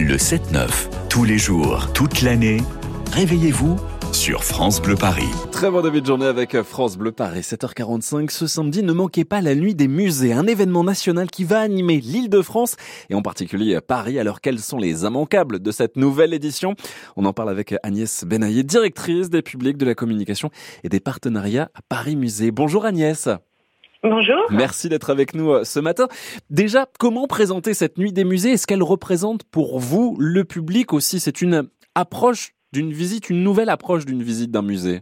Le 7-9, tous les jours, toute l'année, réveillez-vous sur France Bleu Paris. Très bon début de journée avec France Bleu Paris, 7h45 ce samedi. Ne manquez pas la nuit des musées, un événement national qui va animer l'île de France et en particulier Paris. Alors quels sont les immanquables de cette nouvelle édition? On en parle avec Agnès Benaillé, directrice des publics de la communication et des partenariats à Paris Musée. Bonjour Agnès. Bonjour. Merci d'être avec nous euh, ce matin. Déjà, comment présenter cette nuit des musées? Est-ce qu'elle représente pour vous le public aussi? C'est une approche d'une visite, une nouvelle approche d'une visite d'un musée?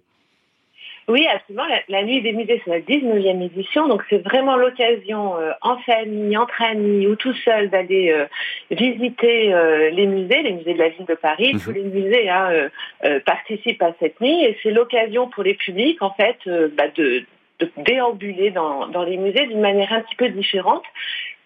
Oui, absolument. La, Nuit des musées, c'est la 19e édition, donc c'est vraiment l'occasion euh, en famille, entre amis ou tout seul d'aller euh, visiter les musées, les musées de la ville de Paris. Mhm. Tous les musées hein, participent à cette nuit et c'est l'occasion pour les publics, en fait, bah, de, de déambuler dans, dans les musées d'une manière un petit peu différente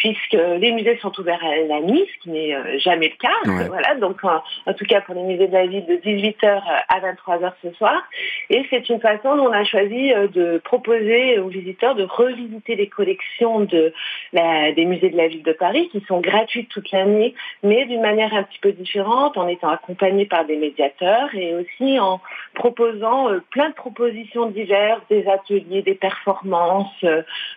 puisque les musées sont ouverts à la nuit, ce qui n'est euh, jamais le cas. Voilà, donc en, tout cas pour les musées de la ville de 18h à 23h ce soir. Et c'est une façon dont on a choisi euh, de proposer aux visiteurs de revisiter les collections de des musées de la ville de Paris qui sont gratuites toute l'année, mais d'une manière un petit peu différente, en étant accompagnés par des médiateurs et aussi en proposant euh, plein de propositions diverses, des ateliers, des performances,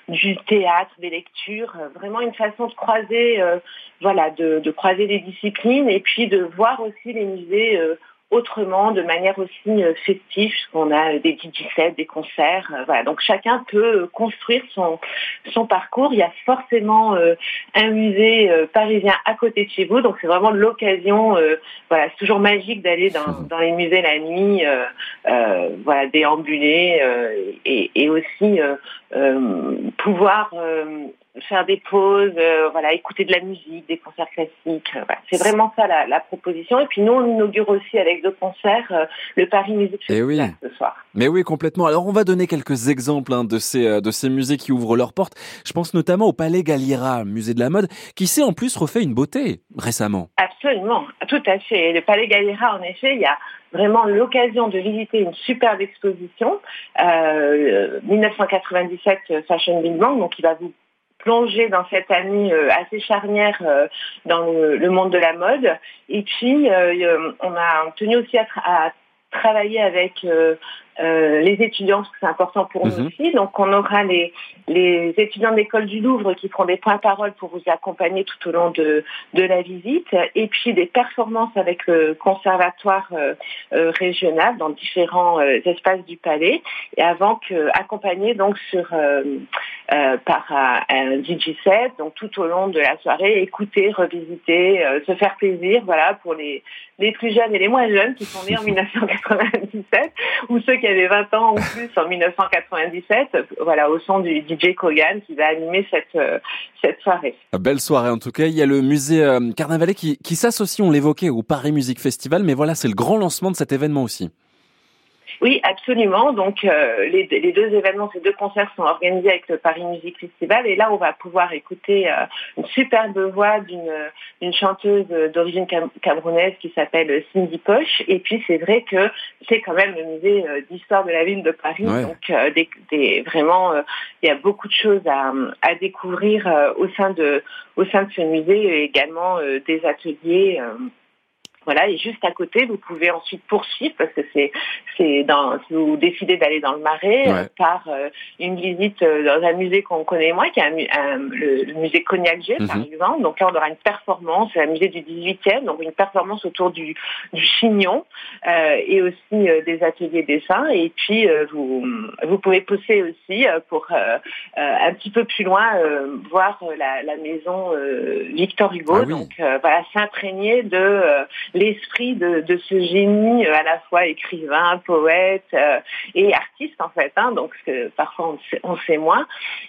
du théâtre, des lectures, vraiment une façon de croiser, euh, voilà, de, croiser les disciplines et puis de voir aussi les musées euh, autrement, de manière aussi euh, festive, qu'on a des DJ des concerts. voilà. Donc chacun peut construire son, son parcours. Il y a forcément un musée parisien à côté de chez vous. Donc c'est vraiment l'occasion, voilà, c'est toujours magique d'aller dans, dans, les musées la nuit, voilà, déambuler et, et, aussi pouvoir faire des pauses, euh, voilà, écouter de la musique, des concerts classiques. Euh, C'est vraiment ça la, la, proposition. Et puis nous, on inaugure aussi avec deux concerts euh, le Paris Music eh Festival oui. ce soir. Mais oui, complètement. Alors on va donner quelques exemples hein, de ces de ces musées qui ouvrent leurs portes. Je pense notamment au Palais Galliera, musée de la mode, qui s'est en plus refait une beauté récemment. Absolument, tout à fait. Le Palais Galliera, en effet, il y a vraiment l'occasion de visiter une superbe exposition, euh, 1997 Fashion Big donc il va vous plongé dans cette année euh, assez charnière euh, dans le, monde de la mode. Et puis, euh, on a tenu aussi à, travailler avec euh, les étudiants, parce que c'est important pour nous mhm. aussi. Donc on aura les, les étudiants de l'école du Louvre qui feront des points parole pour vous accompagner tout au long de, de la visite, et puis des performances avec le conservatoire euh, euh, régional dans différents espaces du palais, et avant que accompagné donc sur par un, DJ set, donc tout au long de la soirée, écouter, revisiter, se faire plaisir, voilà pour les les plus jeunes et les moins jeunes qui sont nés en 1997 ou ceux qui avait 20 ans ou plus en 1997, voilà, au son du DJ Kogan qui va animer cette, euh, cette soirée. Belle soirée en tout cas. Il y a le musée euh, Carnavalet qui, qui s'associe, on l'évoquait, au Paris Music Festival, mais voilà, c'est le grand lancement de cet événement aussi. Oui, absolument. Donc euh, les, deux événements, ces deux concerts sont organisés avec le Paris Music Festival et là on va pouvoir écouter euh, une superbe voix d'une chanteuse d'origine camerounaise qui s'appelle Cindy Poche. Et puis c'est vrai que c'est quand même le musée euh, d'histoire de la ville de Paris. Donc vraiment, il y a beaucoup de choses à, à découvrir au sein de au sein de ce musée et également des ateliers. Voilà, et juste à côté, vous pouvez ensuite poursuivre parce que c'est c'est dans si vous décidez d'aller dans le Marais euh, par euh, une visite euh, dans un musée qu'on connaît moins, qui est un, le, musée Cognac G par mhm. exemple. Donc là, on aura une performance, un musée du 18e, donc une performance autour du, du chignon et aussi des ateliers dessins. Et puis vous vous pouvez pousser aussi pour un petit peu plus loin voir la, la maison Victor Hugo. Ah donc voilà, s'imprégner de l'esprit de, de, ce génie euh, à la fois écrivain, poète euh, et artiste en fait. Hein, donc que parfois on sait, moins.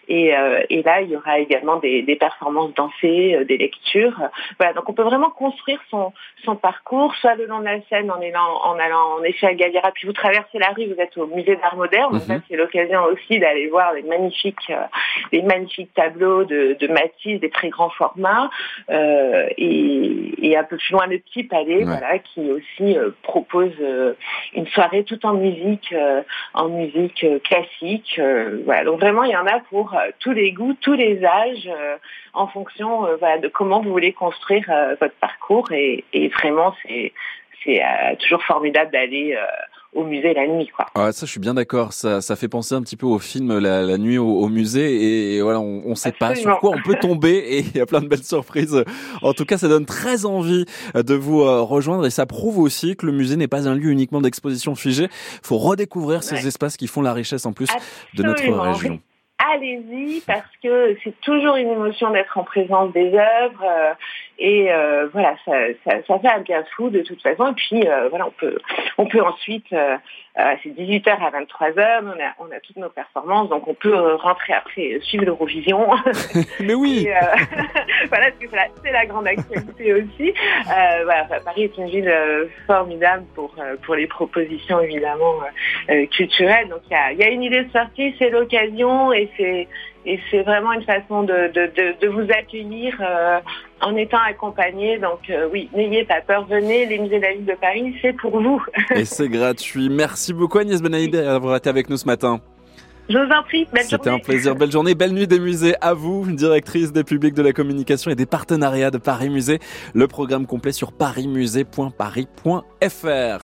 Et, euh, et, là, il y aura également des, des performances dansées, des lectures. Voilà, donc on peut vraiment construire son, son parcours, soit le long de la scène en allant en, allant en effet à Galliera, puis vous traversez la rue, vous êtes au musée d'art moderne. Mhm. c'est l'occasion aussi d'aller voir les magnifiques, les magnifiques tableaux de, de Matisse, des très grands formats. et, et un peu plus loin le petit voilà, qui aussi propose une soirée tout en musique, en musique classique. voilà, donc vraiment il y en a pour tous les goûts, tous les âges, en fonction voilà, de comment vous voulez construire votre parcours. Et, et vraiment c'est c'est toujours formidable d'aller au musée la nuit. Quoi. Ah, ça, je suis bien d'accord. Ça, ça fait penser un petit peu au film La, nuit au, musée. Et, voilà, on ne sait pas sur quoi on peut tomber. Et il y a plein de belles surprises. En tout cas, ça donne très envie de vous euh, rejoindre. Et ça prouve aussi que le musée n'est pas un lieu uniquement d'exposition figée. Il faut redécouvrir ces espaces qui font la richesse en plus de notre région allez-y parce que c'est toujours une émotion d'être en présence des œuvres euh, et euh, voilà ça, ça, ça, fait un bien fou de toute façon. Et puis euh, voilà on peut on peut ensuite c'est 18h à 23h on a on a toutes nos performances donc on peut rentrer après suivre l'Eurovision. Mais oui. Voilà c'est la grande actualité aussi. Voilà Paris est une ville formidable pour pour les propositions évidemment culturelles. Donc il y a, y a une idée de sortie c'est l'occasion et c'est et c'est vraiment une façon de, de, de, vous accueillir euh, en étant accompagné. Donc euh, oui, n'ayez pas peur, venez, les musées de la ville de Paris, c'est pour vous. et c'est gratuit. Merci beaucoup Agnès Benaïde d'avoir été avec nous ce matin. Je vous en prie, belle C'était un plaisir, belle journée, belle nuit des musées à vous, directrice des publics de la communication et des partenariats de Paris Musée. Le programme complet sur parismusée.paris.fr.